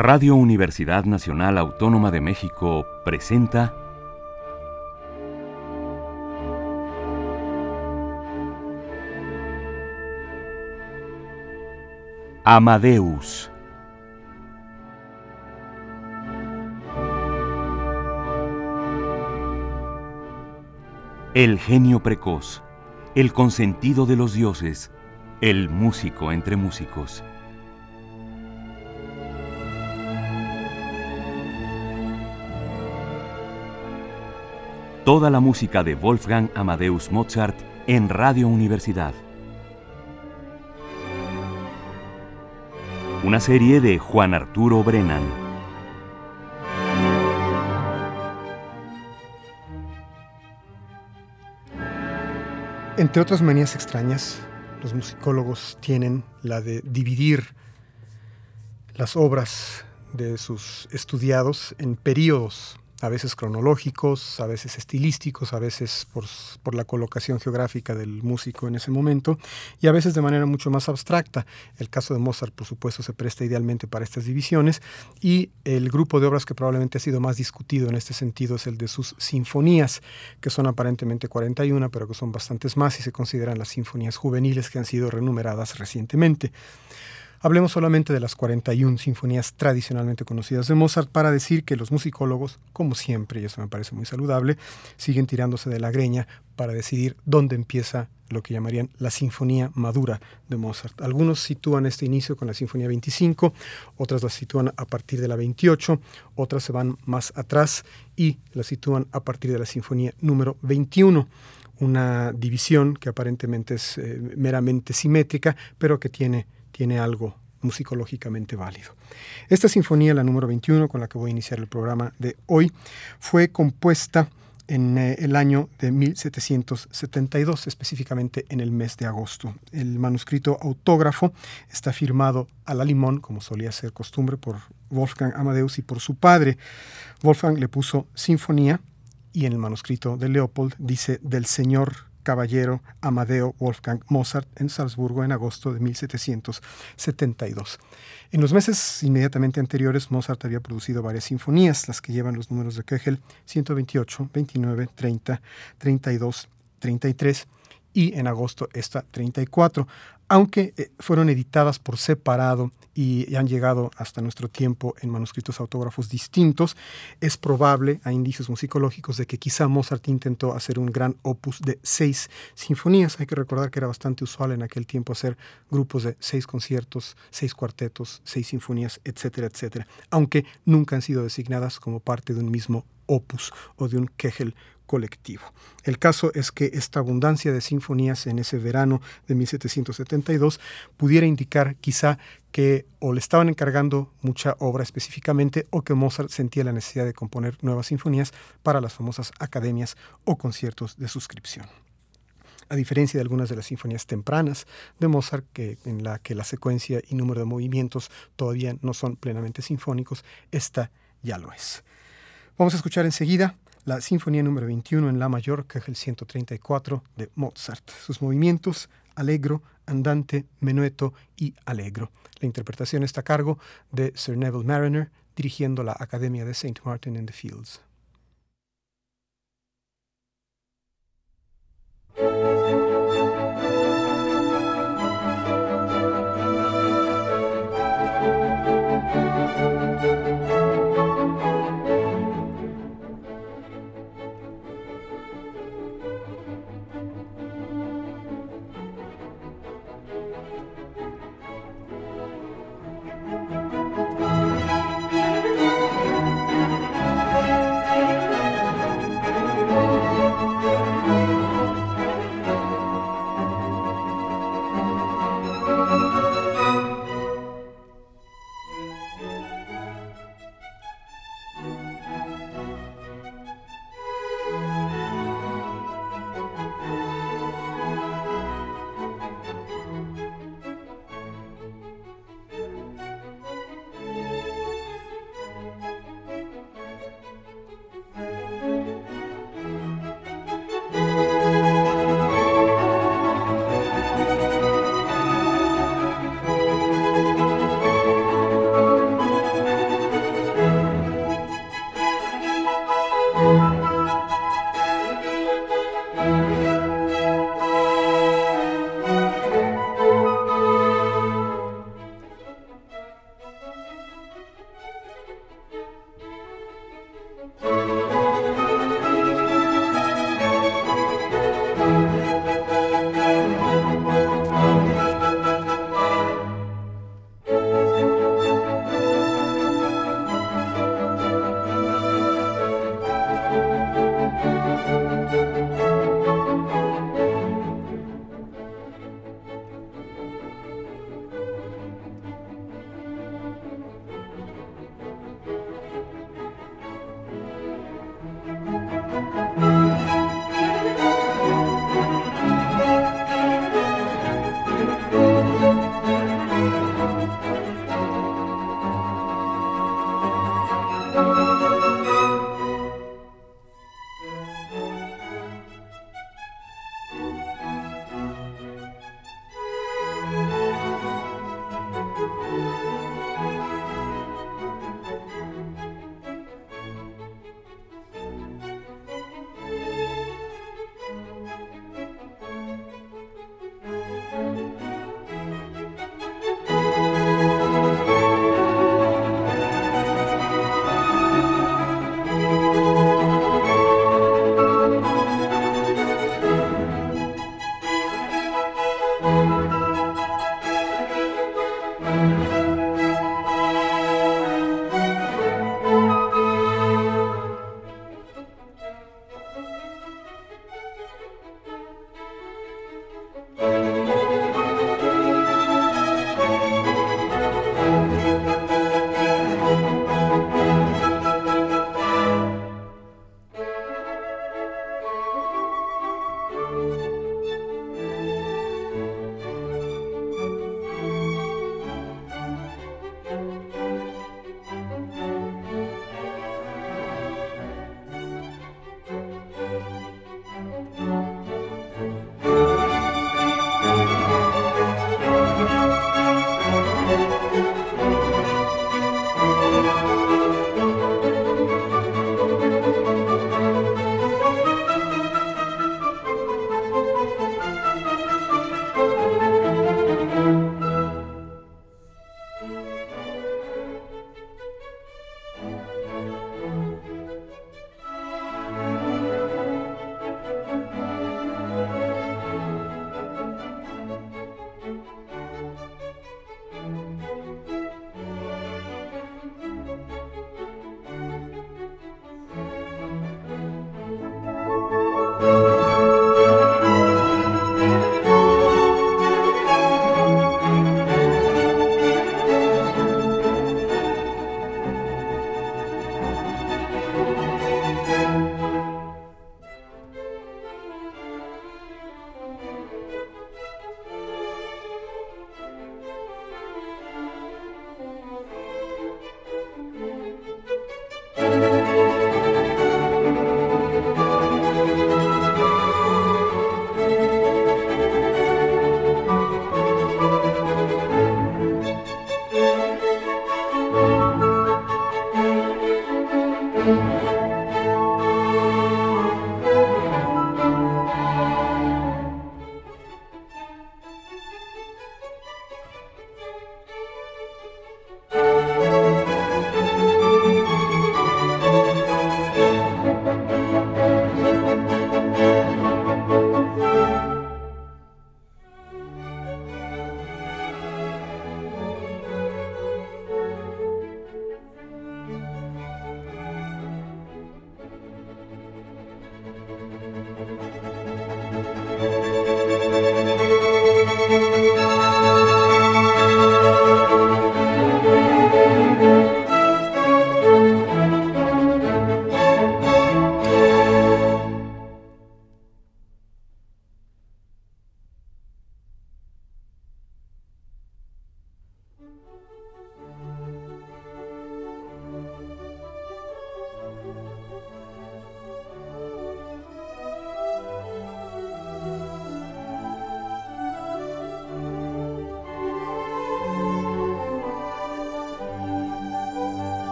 Radio Universidad Nacional Autónoma de México presenta Amadeus. El genio precoz, el consentido de los dioses, el músico entre músicos. Toda la música de Wolfgang Amadeus Mozart en Radio Universidad. Una serie de Juan Arturo Brennan. Entre otras manías extrañas, los musicólogos tienen la de dividir las obras de sus estudiados en periodos a veces cronológicos, a veces estilísticos, a veces por, la colocación geográfica del músico en ese momento, y a veces de manera mucho más abstracta. El caso de Mozart, por supuesto, se presta idealmente para estas divisiones, y el grupo de obras que probablemente ha sido más discutido en este sentido es el de sus sinfonías, que son aparentemente 41, pero que son bastantes más y se consideran las sinfonías juveniles que han sido renumeradas recientemente. Hablemos solamente de las 41 sinfonías tradicionalmente conocidas de Mozart para decir que los musicólogos, como siempre, y eso me parece muy saludable, siguen tirándose de la greña para decidir dónde empieza lo que llamarían la sinfonía madura de Mozart. Algunos sitúan este inicio con la sinfonía 25, otras la sitúan a partir de la 28, otras se van más atrás y la sitúan a partir de la sinfonía número 21 una división que aparentemente es eh, meramente simétrica, pero que tiene tiene algo musicológicamente válido. Esta sinfonía, la número 21, con la que voy a iniciar el programa de hoy, fue compuesta en eh, el año de 1772, específicamente en el mes de agosto. El manuscrito autógrafo está firmado a la limón, como solía ser costumbre, por Wolfgang Amadeus y por su padre. Wolfgang le puso sinfonía y en el manuscrito de Leopold dice del señor caballero Amadeo Wolfgang Mozart en Salzburgo en agosto de 1772. En los meses inmediatamente anteriores, Mozart había producido varias sinfonías, las que llevan los números de Köchel 128, 29, 30, 32, 33 y en agosto esta 34 aunque eh, fueron editadas por separado y han llegado hasta nuestro tiempo en manuscritos autógrafos distintos, es probable, hay indicios musicológicos, de que quizá Mozart intentó hacer un gran opus de seis sinfonías. Hay que recordar que era bastante usual en aquel tiempo hacer grupos de seis conciertos, seis cuartetos, seis sinfonías, etcétera, etcétera, aunque nunca han sido designadas como parte de un mismo opus o de un Kegel colectivo. El caso es que esta abundancia de sinfonías en ese verano de 1772 pudiera indicar quizá que o le estaban encargando mucha obra específicamente o que Mozart sentía la necesidad de componer nuevas sinfonías para las famosas academias o conciertos de suscripción a diferencia de algunas de las sinfonías tempranas de Mozart, que, en la que la secuencia y número de movimientos todavía no son plenamente sinfónicos, esta ya lo es. Vamos a escuchar enseguida la Sinfonía número 21 en La mayor, que es el 134 de Mozart. Sus movimientos, alegro, andante, menueto y alegro. La interpretación está a cargo de Sir Neville Mariner, dirigiendo la Academia de St. Martin in the Fields.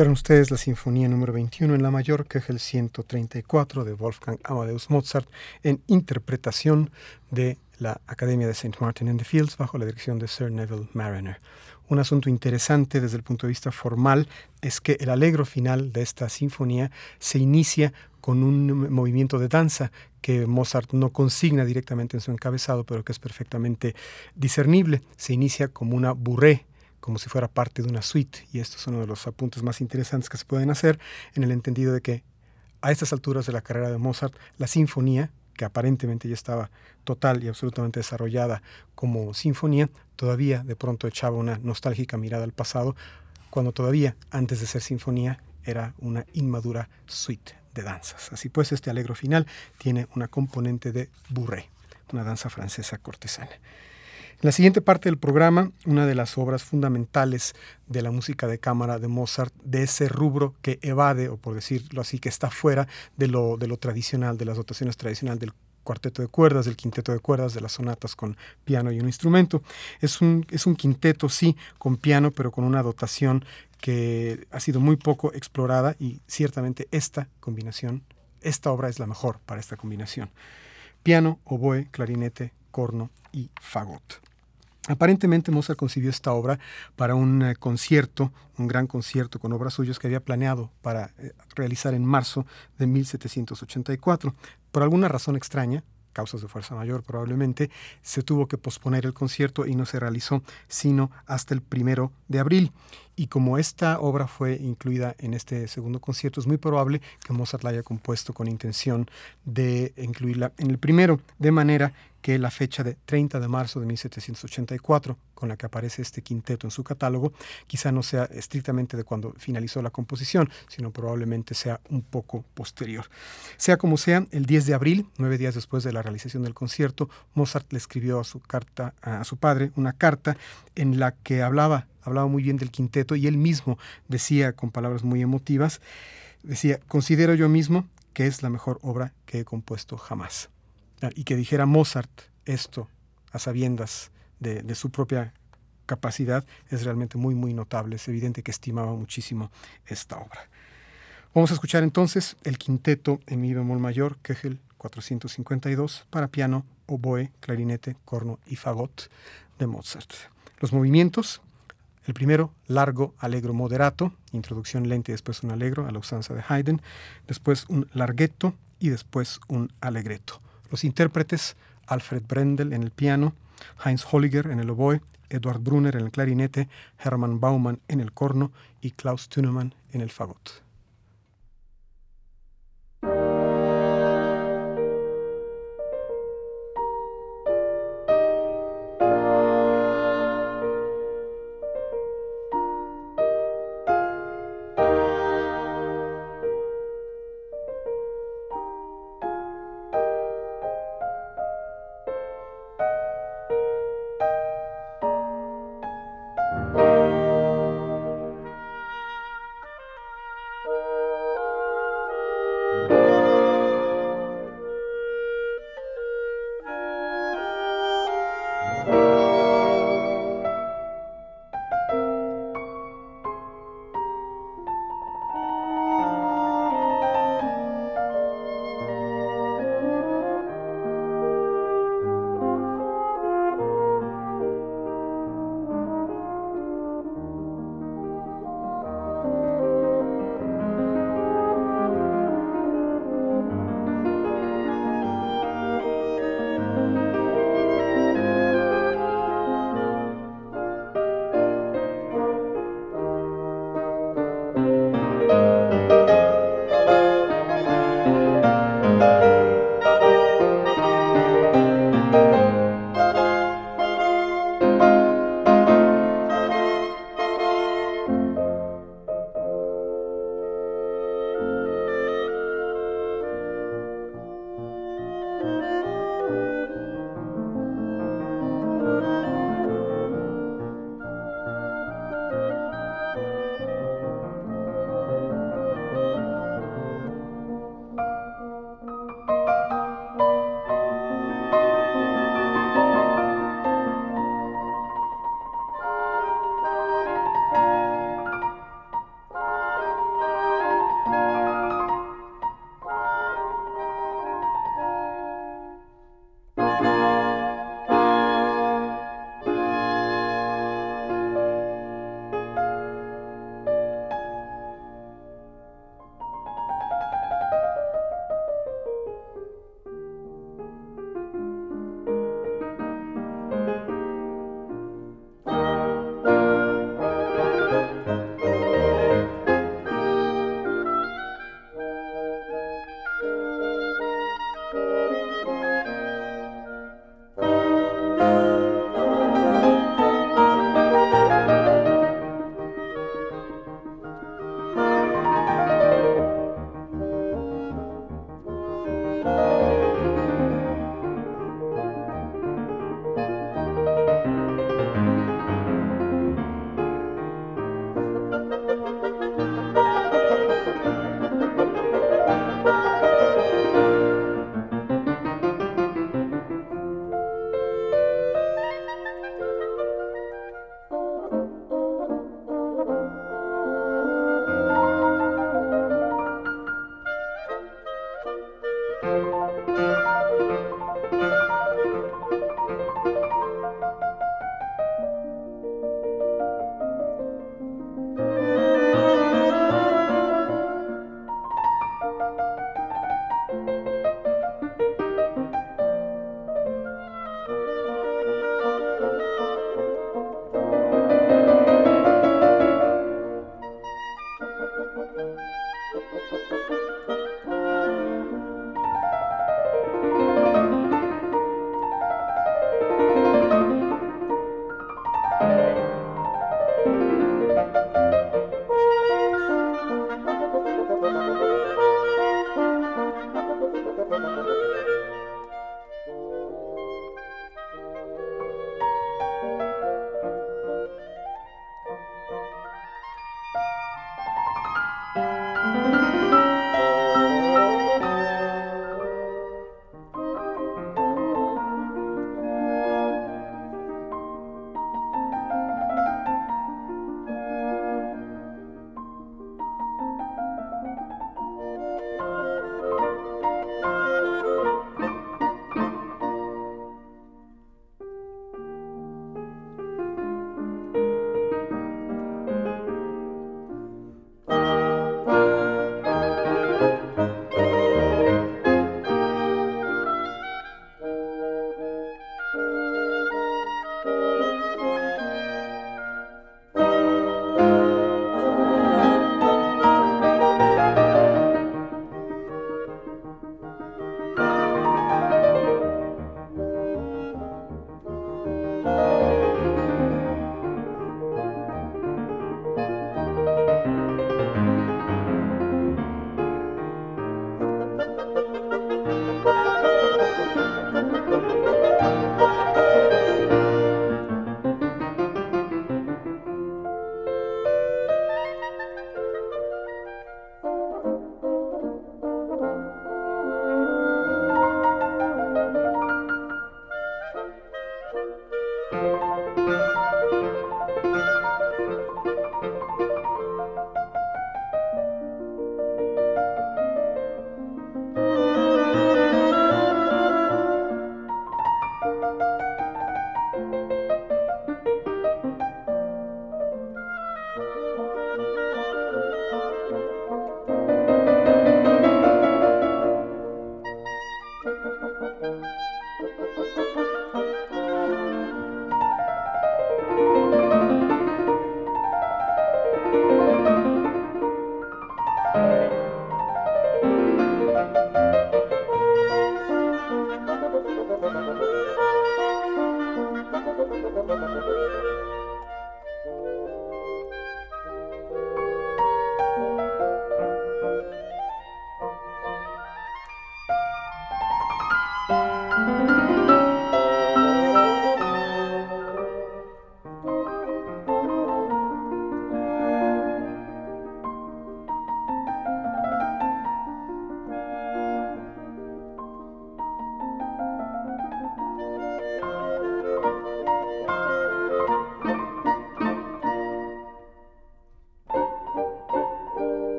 Escucharon ustedes la Sinfonía número 21 en la mayor, que es el 134 de Wolfgang Amadeus Mozart, en interpretación de la Academia de St. Martin in the Fields bajo la dirección de Sir Neville Mariner. Un asunto interesante desde el punto de vista formal es que el alegro final de esta sinfonía se inicia con un movimiento de danza que Mozart no consigna directamente en su encabezado, pero que es perfectamente discernible. Se inicia como una bourrée, como si fuera parte de una suite. Y esto es uno de los apuntes más interesantes que se pueden hacer en el entendido de que a estas alturas de la carrera de Mozart, la sinfonía, que aparentemente ya estaba total y absolutamente desarrollada como sinfonía, todavía de pronto echaba una nostálgica mirada al pasado, cuando todavía, antes de ser sinfonía, era una inmadura suite de danzas. Así pues, este alegro final tiene una componente de bourrée, una danza francesa cortesana. En la siguiente parte del programa, una de las obras fundamentales de la música de cámara de Mozart, de ese rubro que evade, o por decirlo así, que está fuera de lo, tradicional, de las dotaciones tradicionales del cuarteto de cuerdas, del quinteto de cuerdas, de las sonatas con piano y un instrumento. Es un quinteto, sí, con piano, pero con una dotación que ha sido muy poco explorada y ciertamente esta combinación, esta obra es la mejor para esta combinación. Piano, oboe, clarinete, corno y fagot. Aparentemente Mozart concibió esta obra para un eh, concierto, un gran concierto con obras suyas que había planeado para eh, realizar en marzo de 1784. Por alguna razón extraña, causas de fuerza mayor probablemente, se tuvo que posponer el concierto y no se realizó sino hasta el primero de abril. Y como esta obra fue incluida en este segundo concierto, es muy probable que Mozart la haya compuesto con intención de incluirla en el primero, de manera que la fecha de 30 de marzo de 1784, con la que aparece este quinteto en su catálogo, quizá no sea estrictamente de cuando finalizó la composición, sino probablemente sea un poco posterior. Sea como sea, el 10 de abril, nueve días después de la realización del concierto, Mozart le escribió a su carta a su padre una carta en la que hablaba hablaba muy bien del quinteto y él mismo decía con palabras muy emotivas, decía, considero yo mismo que es la mejor obra que he compuesto jamás. Y que dijera Mozart esto a sabiendas de, su propia capacidad es realmente muy, muy notable. Es evidente que estimaba muchísimo esta obra. Vamos a escuchar entonces el quinteto en mi bemol mayor, Kegel 452, para piano, oboe, clarinete, corno y fagot de Mozart. Los movimientos, el primero, largo, alegro, moderato, introducción lenta y después un alegro a la usanza de Haydn, después un larghetto y después un allegretto Los intérpretes, Alfred Brendel en el piano, Heinz Holliger en el oboe, Eduard Brunner en el clarinete, Hermann Baumann en el corno y Klaus Tünemann en el fagot.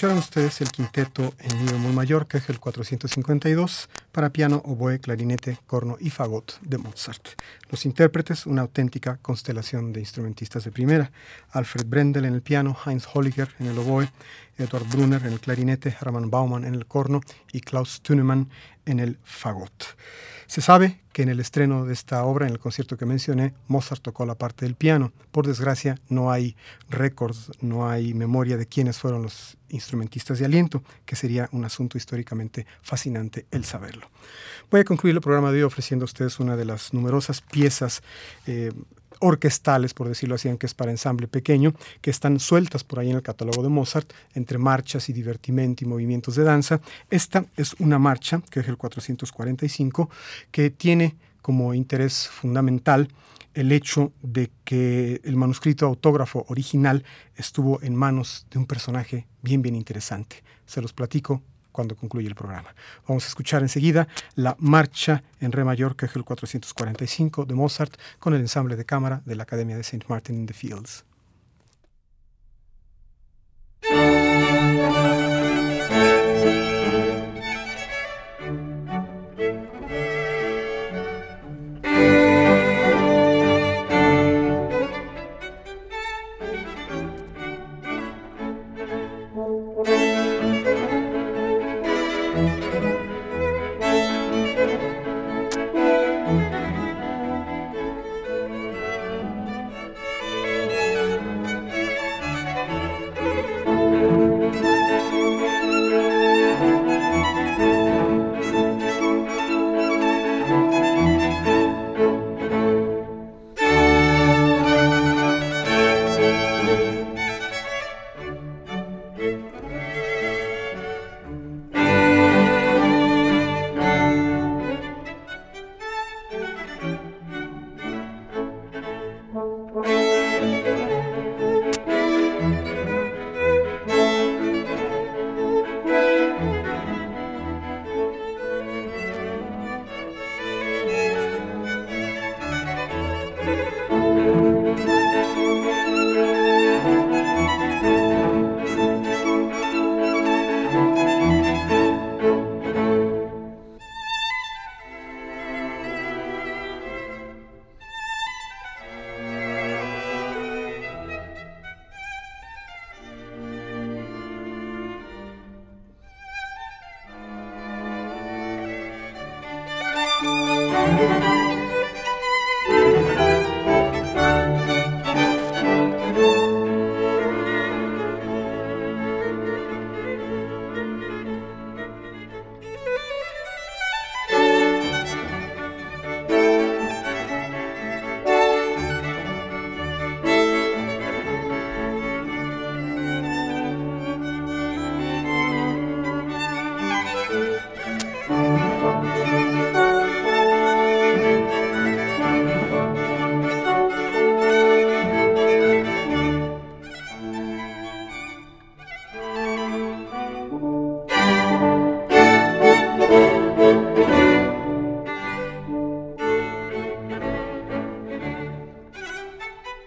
Escucharon ustedes el quinteto en mi bemol mayor, que es el 452, para piano, oboe, clarinete, corno y fagot de Mozart. Los intérpretes, una auténtica constelación de instrumentistas de primera. Alfred Brendel en el piano, Heinz Holliger en el oboe, Edward Brunner en el clarinete, Hermann Baumann en el corno y Klaus Thunemann en el fagot. Se sabe que en el estreno de esta obra, en el concierto que mencioné, Mozart tocó la parte del piano. Por desgracia, no hay récords, no hay memoria de quiénes fueron los instrumentistas de aliento, que sería un asunto históricamente fascinante el saberlo. Voy a concluir el programa de hoy ofreciendo a ustedes una de las numerosas piezas eh, orquestales, por decirlo así, aunque es para ensamble pequeño, que están sueltas por ahí en el catálogo de Mozart, entre marchas y divertimento y movimientos de danza. Esta es una marcha, que es el 445, que tiene como interés fundamental el hecho de que el manuscrito autógrafo original estuvo en manos de un personaje bien, bien interesante. Se los platico cuando concluye el programa. Vamos a escuchar enseguida la marcha en re mayor, que es el 445 de Mozart, con el ensamble de cámara de la Academia de St. Martin in the Fields.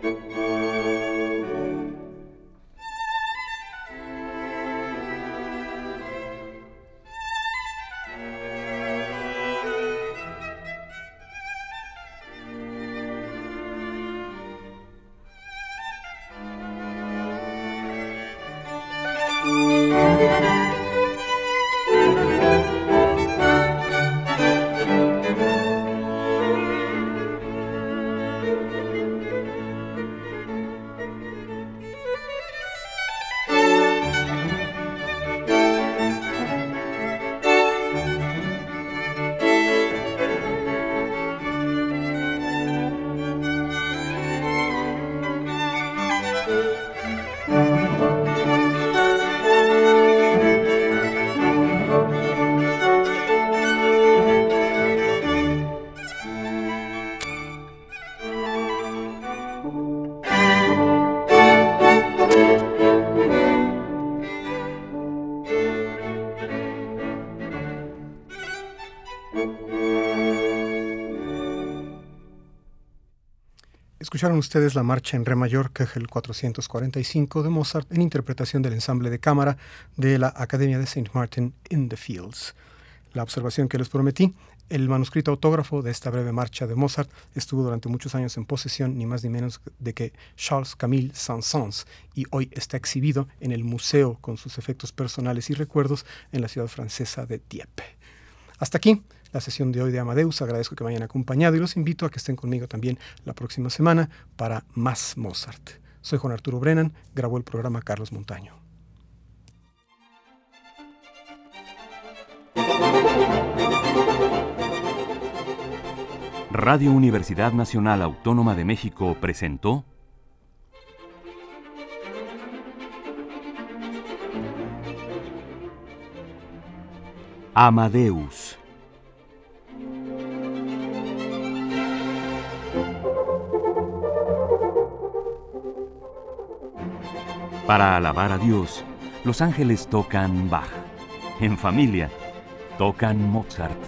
Música Ustedes la marcha en re mayor Köchel 445 de Mozart en interpretación del ensamble de cámara de la Academia de St. Martin in the Fields. La observación que les prometí, el manuscrito autógrafo de esta breve marcha de Mozart estuvo durante muchos años en posesión ni más ni menos de que Charles Camille Saint-Saëns y hoy está exhibido en el museo con sus efectos personales y recuerdos en la ciudad francesa de Dieppe. Hasta aquí la sesión de hoy de Amadeus. Agradezco que me hayan acompañado y los invito a que estén conmigo también la próxima semana para más Mozart. Soy Juan Arturo Brennan, grabó el programa Carlos Montaño. Radio Universidad Nacional Autónoma de México presentó Amadeus Para alabar a Dios, los ángeles tocan Bach. En familia, tocan Mozart.